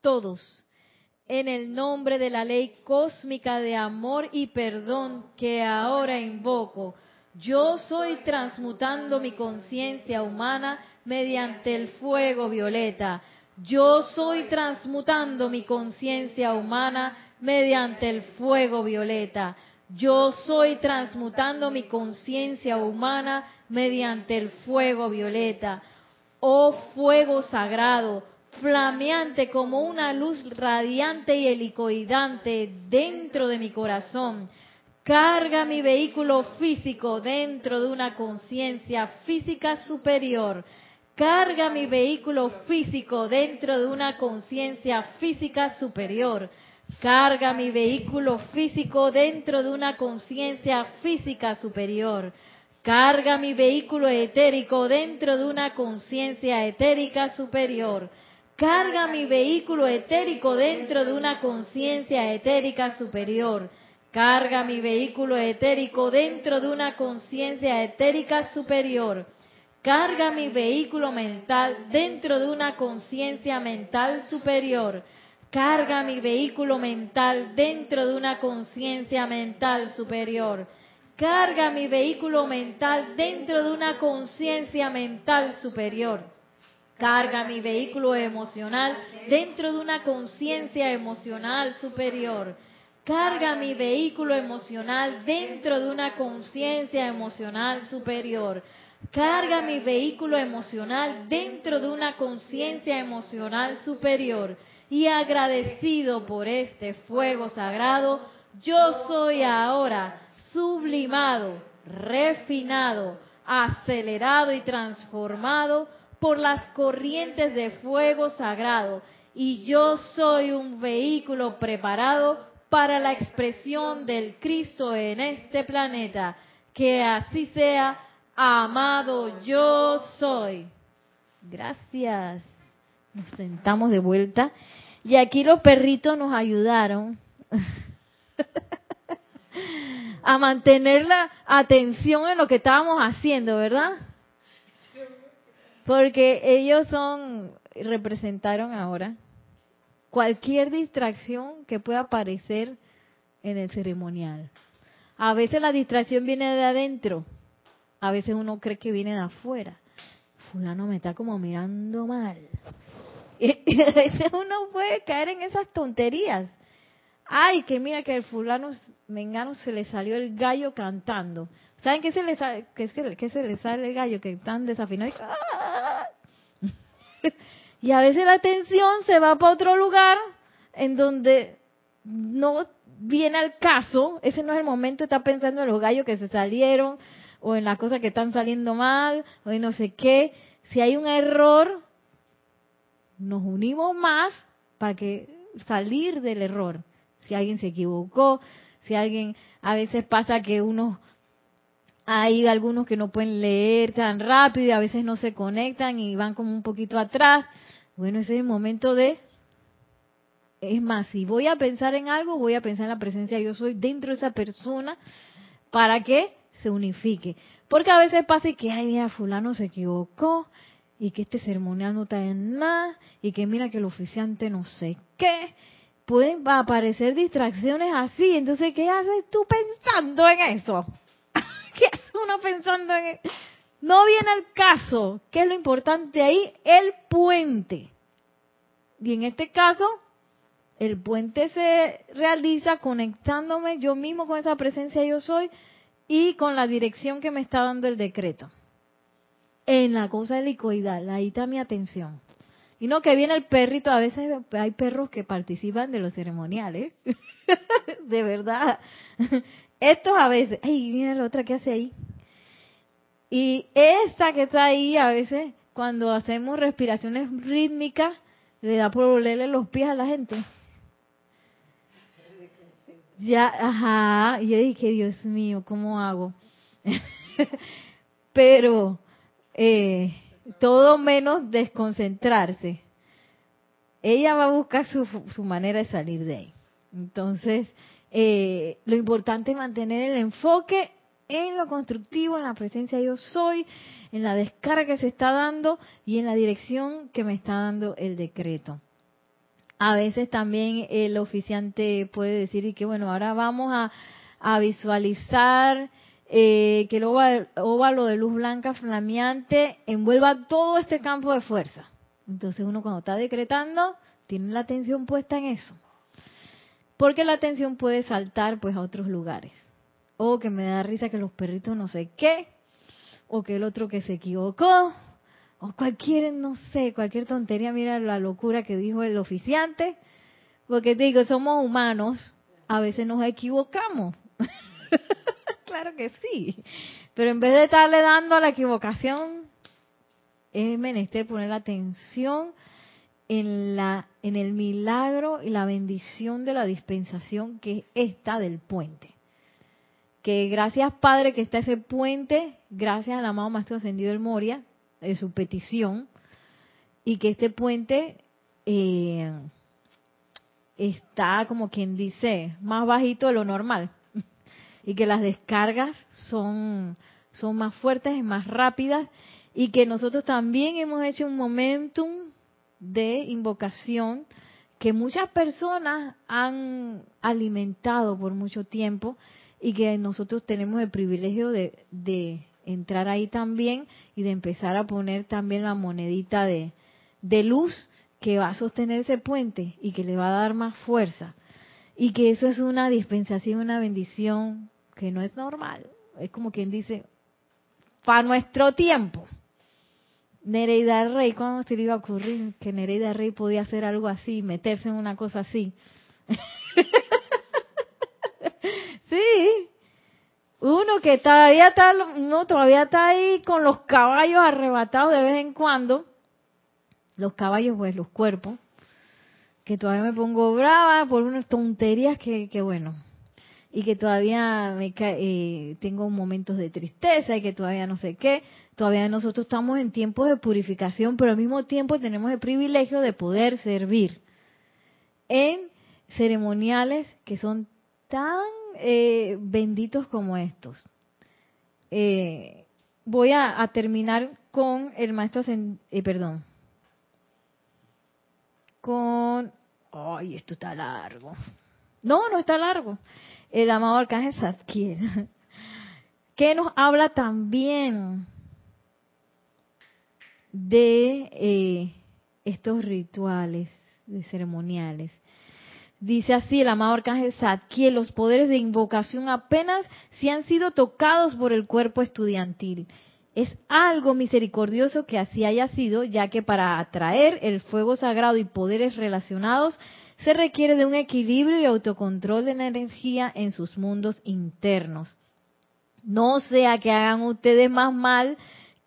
Todos, en el nombre de la ley cósmica de amor y perdón que ahora invoco, yo soy transmutando mi conciencia humana mediante el fuego violeta. Yo soy transmutando mi conciencia humana mediante el fuego violeta. Yo soy transmutando mi conciencia humana mediante el fuego violeta. Oh fuego sagrado, flameante como una luz radiante y helicoidante dentro de mi corazón. Carga mi vehículo físico dentro de una conciencia física superior. Carga mi vehículo físico dentro de una conciencia física superior Carga mi vehículo físico dentro de una conciencia física superior. Carga mi vehículo etérico dentro de una conciencia etérica superior. Carga mi vehículo etérico dentro de una conciencia etérica superior. Carga mi vehículo etérico dentro de una conciencia etérica superior. Carga mi vehículo mental dentro de una conciencia mental superior Carga mi vehículo mental dentro de una conciencia mental superior. Carga mi vehículo mental dentro de una conciencia mental superior. Carga mi vehículo emocional dentro de una conciencia emocional superior. Carga mi vehículo emocional dentro de una conciencia emocional superior. Carga mi vehículo emocional dentro de una conciencia emocional superior y agradecido por este fuego sagrado, yo soy ahora sublimado, refinado, acelerado y transformado por las corrientes de fuego sagrado y yo soy un vehículo preparado para la expresión del Cristo en este planeta. Que así sea, amado yo soy. Gracias. Nos sentamos de vuelta y aquí los perritos nos ayudaron [LAUGHS] a mantener la atención en lo que estábamos haciendo, ¿verdad? Porque ellos son, representaron ahora cualquier distracción que pueda aparecer en el ceremonial. A veces la distracción viene de adentro, a veces uno cree que viene de afuera. Fulano me está como mirando mal. Y, [LAUGHS] a veces uno puede caer en esas tonterías. Ay, que mira que el fulano mengano se le salió el gallo cantando. ¿Saben qué se le sale, qué se, se le sale el gallo? Que están desafinados. [LAUGHS] Y a veces la atención se va para otro lugar en donde no viene al caso. Ese no es el momento de estar pensando en los gallos que se salieron o en las cosas que están saliendo mal o en no sé qué. Si hay un error, nos unimos más para que salir del error. Si alguien se equivocó, si alguien, a veces pasa que uno, hay algunos que no pueden leer tan rápido y a veces no se conectan y van como un poquito atrás. Bueno, ese es el momento de es más, si voy a pensar en algo, voy a pensar en la presencia yo soy dentro de esa persona para que se unifique. Porque a veces pasa que, ay, mira, fulano se equivocó y que este ceremonial no está en nada y que mira que el oficiante no sé qué. Pueden aparecer distracciones así. Entonces, ¿qué haces tú pensando en eso? [LAUGHS] ¿Qué hace uno pensando en eso? No viene el caso. ¿Qué es lo importante ahí? El puente. Y en este caso, el puente se realiza conectándome yo mismo con esa presencia yo soy y con la dirección que me está dando el decreto. En la cosa helicoidal, ahí está mi atención. Y no que viene el perrito, a veces hay perros que participan de los ceremoniales. [LAUGHS] de verdad. Estos a veces, ay, mira la otra que hace ahí. Y esta que está ahí, a veces, cuando hacemos respiraciones rítmicas, le da por olerle los pies a la gente. Ya, ajá, y yo dije, Dios mío, ¿cómo hago? [LAUGHS] Pero eh, todo menos desconcentrarse. Ella va a buscar su, su manera de salir de ahí. Entonces, eh, lo importante es mantener el enfoque en lo constructivo, en la presencia yo soy, en la descarga que se está dando y en la dirección que me está dando el decreto. A veces también el oficiante puede decir y que bueno, ahora vamos a, visualizar eh, que el óvalo, de luz blanca flameante envuelva todo este campo de fuerza. Entonces uno cuando está decretando tiene la atención puesta en eso. Porque la atención puede saltar pues a otros lugares. O que me da risa que los perritos no sé qué, o que el otro que se equivocó, o cualquier, no sé, cualquier tontería, mira la locura que dijo el oficiante, porque te digo, somos humanos, a veces nos equivocamos. [LAUGHS] claro que sí, pero en vez de estarle dando a la equivocación, es menester poner atención en la en el milagro y la bendición de la dispensación que es esta del puente. Que gracias Padre que está ese puente, gracias al amado Maestro Ascendido del Moria, de su petición y que este puente eh, está como quien dice más bajito de lo normal y que las descargas son son más fuertes más rápidas y que nosotros también hemos hecho un momentum de invocación que muchas personas han alimentado por mucho tiempo y que nosotros tenemos el privilegio de, de entrar ahí también y de empezar a poner también la monedita de, luz que va a sostener ese puente y que le va a dar más fuerza. Y que eso es una dispensación, una bendición que no es normal. Es como quien dice, para nuestro tiempo. Nereida Rey, ¿cuándo se le iba a ocurrir que Nereida Rey podía hacer algo así, meterse en una cosa así? [LAUGHS] sí, uno que todavía está, no, todavía está ahí con los caballos arrebatados de vez en cuando. Los caballos, pues, los cuerpos. Que todavía me pongo brava por unas tonterías que, que bueno. Y que todavía me eh, tengo momentos de tristeza y que todavía no sé qué. Todavía nosotros estamos en tiempos de purificación, pero al mismo tiempo tenemos el privilegio de poder servir en ceremoniales que son tan eh, benditos como estos. Eh, voy a, terminar con el maestro, eh, perdón, con, ay, esto está largo. No, no está largo. El amado arcángel Zadkiel, que nos habla también de estos rituales, de ceremoniales. Dice así el amado arcángel que los poderes de invocación apenas si han sido tocados por el cuerpo estudiantil. Es algo misericordioso que así haya sido, ya que para atraer el fuego sagrado y poderes relacionados se requiere de un equilibrio y autocontrol de la energía en sus mundos internos. No sea que hagan ustedes más mal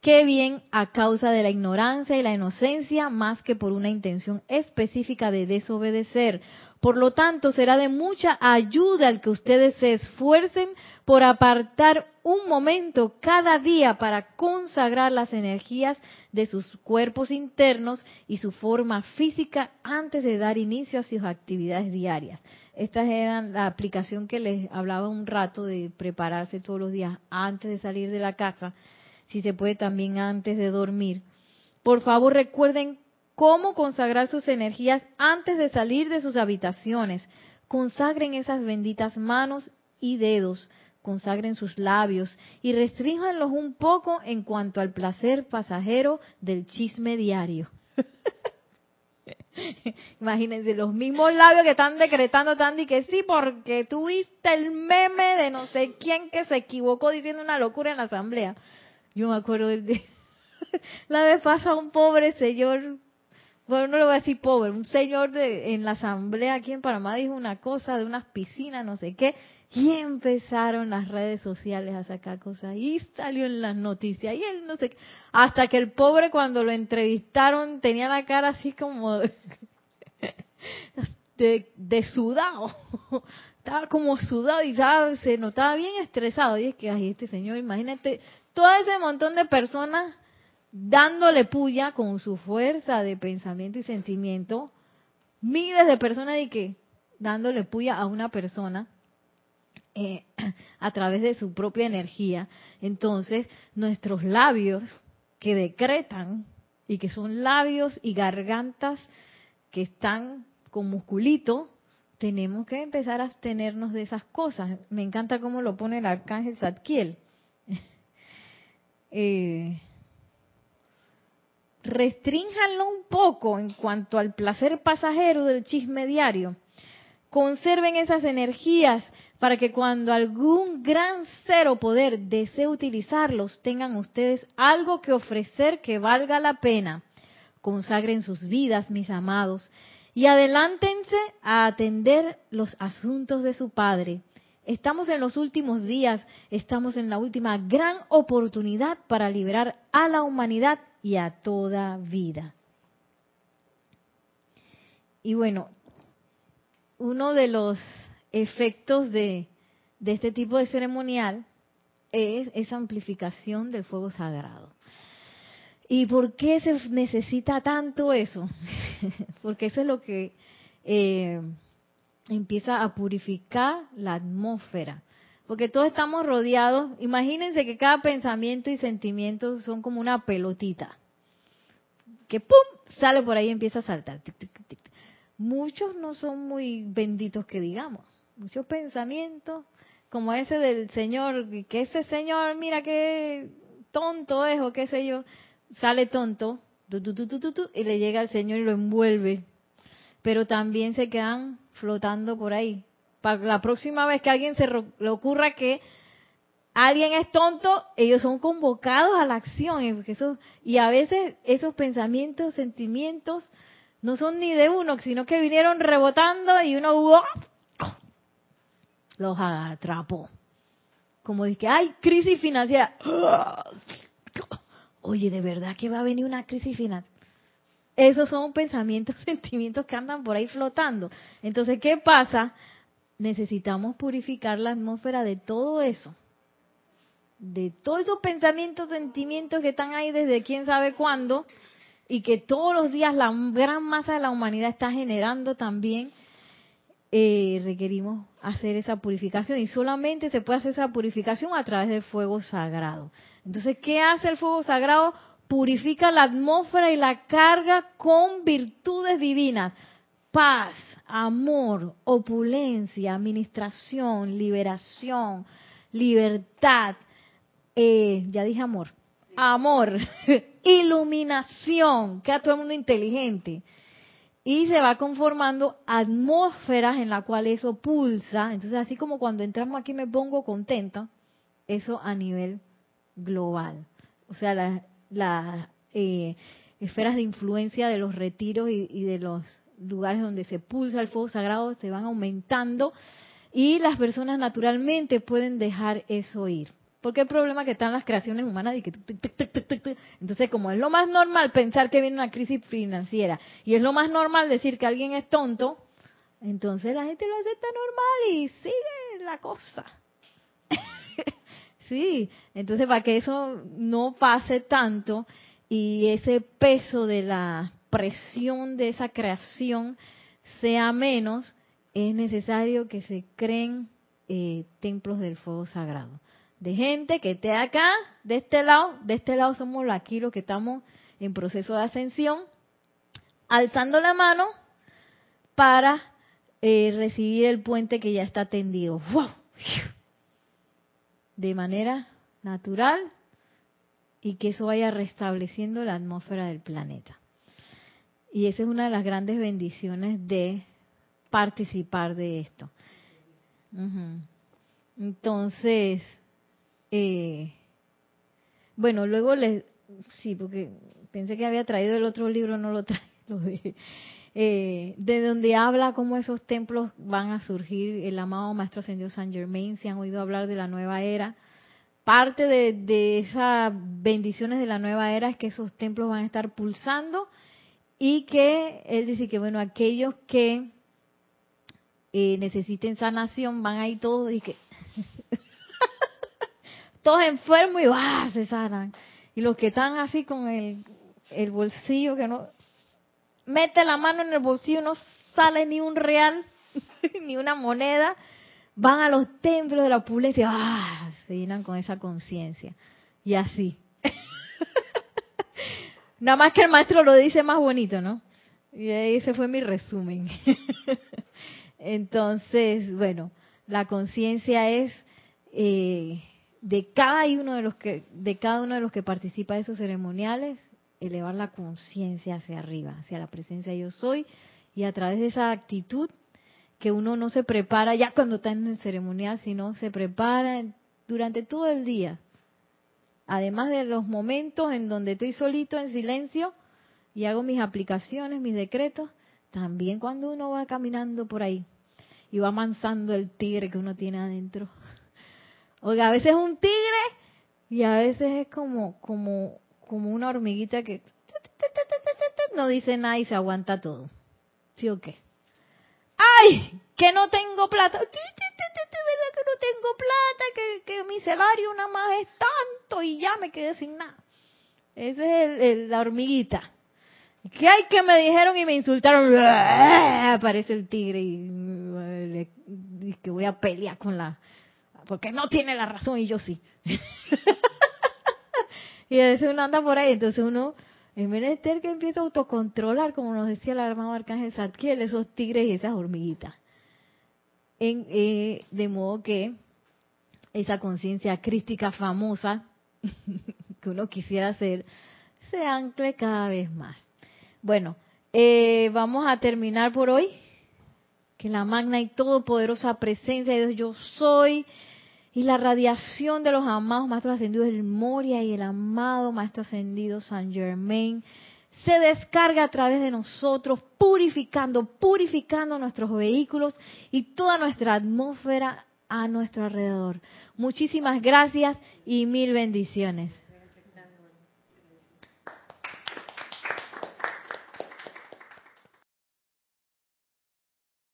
Qué bien a causa de la ignorancia y la inocencia más que por una intención específica de desobedecer. Por lo tanto, será de mucha ayuda el que ustedes se esfuercen por apartar un momento cada día para consagrar las energías de sus cuerpos internos y su forma física antes de dar inicio a sus actividades diarias. Esta era la aplicación que les hablaba un rato de prepararse todos los días antes de salir de la casa si se puede también antes de dormir. Por favor recuerden cómo consagrar sus energías antes de salir de sus habitaciones. Consagren esas benditas manos y dedos, consagren sus labios y restrinjanlos un poco en cuanto al placer pasajero del chisme diario. [LAUGHS] Imagínense, los mismos labios que están decretando, están y que sí, porque tuviste el meme de no sé quién que se equivocó diciendo una locura en la asamblea. Yo me acuerdo de [LAUGHS] la vez pasa un pobre señor, bueno, no lo voy a decir pobre, un señor de, en la asamblea aquí en Panamá dijo una cosa de unas piscinas, no sé qué, y empezaron las redes sociales a sacar cosas y salió en las noticias y él no sé qué, hasta que el pobre cuando lo entrevistaron tenía la cara así como de, [LAUGHS] de sudado, [LAUGHS] estaba como sudado y se notaba bien estresado y es que ay este señor, imagínate todo ese montón de personas dándole puya con su fuerza de pensamiento y sentimiento, miles de personas y que dándole puya a una persona eh, [CLEARS THROAT] a través de su propia energía. Entonces, nuestros labios que decretan y que son labios y gargantas que están con musculito, tenemos que empezar a abstenernos de esas cosas. Me encanta cómo lo pone el arcángel Zadkiel. Eh, restrínjanlo un poco en cuanto al placer pasajero del chisme diario. Conserven esas energías para que cuando algún gran cero poder desee utilizarlos, tengan ustedes algo que ofrecer que valga la pena. Consagren sus vidas, mis amados, y adelántense a atender los asuntos de su Padre. Estamos en los últimos días, estamos en la última gran oportunidad para liberar a la humanidad y a toda vida. Y bueno, uno de los efectos de, de este tipo de ceremonial es esa amplificación del fuego sagrado. ¿Y por qué se necesita tanto eso? [LAUGHS] Porque eso es lo que eh, empieza a purificar la atmósfera. Porque todos estamos rodeados, imagínense que cada pensamiento y sentimiento son como una pelotita. Que ¡pum! sale por ahí y empieza a saltar. Muchos no son muy benditos que digamos. Muchos pensamientos, como ese del Señor, que ese Señor, mira qué tonto es o qué sé yo, sale tonto, y le llega al Señor y lo envuelve. Pero también se quedan flotando por ahí. Para la próxima vez que alguien se le ocurra que alguien es tonto, ellos son convocados a la acción. y a veces esos pensamientos, sentimientos, no son ni de uno, sino que vinieron rebotando y uno los atrapó. Como dice, hay crisis financiera. Oye, ¿de verdad que va a venir una crisis financiera? Esos son pensamientos, [LAUGHS] sentimientos que andan por ahí flotando. Entonces, ¿qué pasa? Necesitamos purificar la atmósfera de todo eso. De todos esos pensamientos, sentimientos que están ahí desde quién sabe cuándo y que todos los días la gran masa de la humanidad está generando también. Eh, requerimos hacer esa purificación y solamente se puede hacer esa purificación a través del fuego sagrado. Entonces, ¿qué hace el fuego sagrado? Purifica la atmósfera y la carga con virtudes divinas. Paz, amor, opulencia, administración, liberación, libertad. Eh, ya dije amor. Amor, [LAUGHS] iluminación, queda todo el mundo inteligente. Y se va conformando atmósferas en la cual eso pulsa. Entonces, así como cuando entramos aquí me pongo contenta, eso a nivel global. O sea, la, las eh, esferas de influencia de los retiros y, de los lugares donde se pulsa el fuego sagrado se van aumentando y las personas naturalmente pueden dejar eso ir. Porque el problema que están las creaciones humanas y que entonces como es lo más normal pensar que viene una crisis financiera y es lo más normal decir que alguien es tonto, entonces la gente lo acepta normal y sigue la cosa. Sí, entonces para que eso no pase tanto y ese peso de la presión de esa creación sea menos, es necesario que se creen eh, templos del fuego sagrado. De gente que esté acá, de este lado, de este lado somos aquí los que estamos en proceso de ascensión, alzando la mano para eh, recibir el puente que ya está tendido. De manera natural y que eso vaya restableciendo la atmósfera del planeta. Y esa es una de las grandes bendiciones de participar de esto. Entonces, eh, bueno, luego les, sí, porque pensé que había traído el otro libro, no lo traje, [LAUGHS] lo eh, de donde habla cómo esos templos van a surgir, el amado Maestro Ascendido San Germain, si han oído hablar de la nueva era, parte de, esas bendiciones de la nueva era es que esos templos van a estar pulsando y que él dice que, bueno, aquellos que eh, necesiten sanación, van ahí todos y que [LAUGHS] todos enfermos y ¡ah! se sanan. Y los que están así con el, el bolsillo que no mete la mano en el bolsillo no sale ni un real [LAUGHS] ni una moneda, van a los templos de la opulencia, ¡ah! se llenan con esa conciencia. Y así. [LAUGHS] Nada más que el maestro lo dice más bonito, ¿no? Y ese fue mi resumen. [LAUGHS] Entonces, bueno, la conciencia es eh, de cada uno de los que de cada uno de los que participa de esos ceremoniales elevar la conciencia hacia arriba, hacia la presencia yo soy y a través de esa actitud que uno no se prepara ya cuando está en el ceremonial, sino se prepara durante todo el día. Además de los momentos en donde estoy solito en silencio y hago mis aplicaciones, mis decretos, también cuando uno va caminando por ahí y va amansando el tigre que uno tiene adentro. [LAUGHS] Oiga, a veces es un tigre y a veces es como, como, como una hormiguita que no dice nada y se aguanta todo. ¿Sí o qué? ¡Ay! Que no tengo plata. ¿Verdad que no tengo plata? Que, que mi salario nada más es tanto y ya me quedé sin nada. Esa es la hormiguita. ¿Qué hay que me dijeron y me insultaron? Aparece el tigre y, y que voy a pelear con la... Porque no tiene la razón y yo sí. [LAUGHS] y a veces uno anda por ahí, entonces uno es menester que empieza a autocontrolar, como nos decía el hermano Arcángel Zadkiel, esos tigres y esas hormiguitas. En, eh, de modo que esa conciencia crística famosa [LAUGHS] que uno quisiera hacer se ancle cada vez más. Bueno, eh, vamos a terminar por hoy. Que la magna y todopoderosa presencia de Dios yo soy y la radiación de los amados maestros ascendidos del Moria y el amado maestro ascendido San Germain se descarga a través de nosotros, purificando, purificando nuestros vehículos y toda nuestra atmósfera a nuestro alrededor. Muchísimas gracias y mil bendiciones.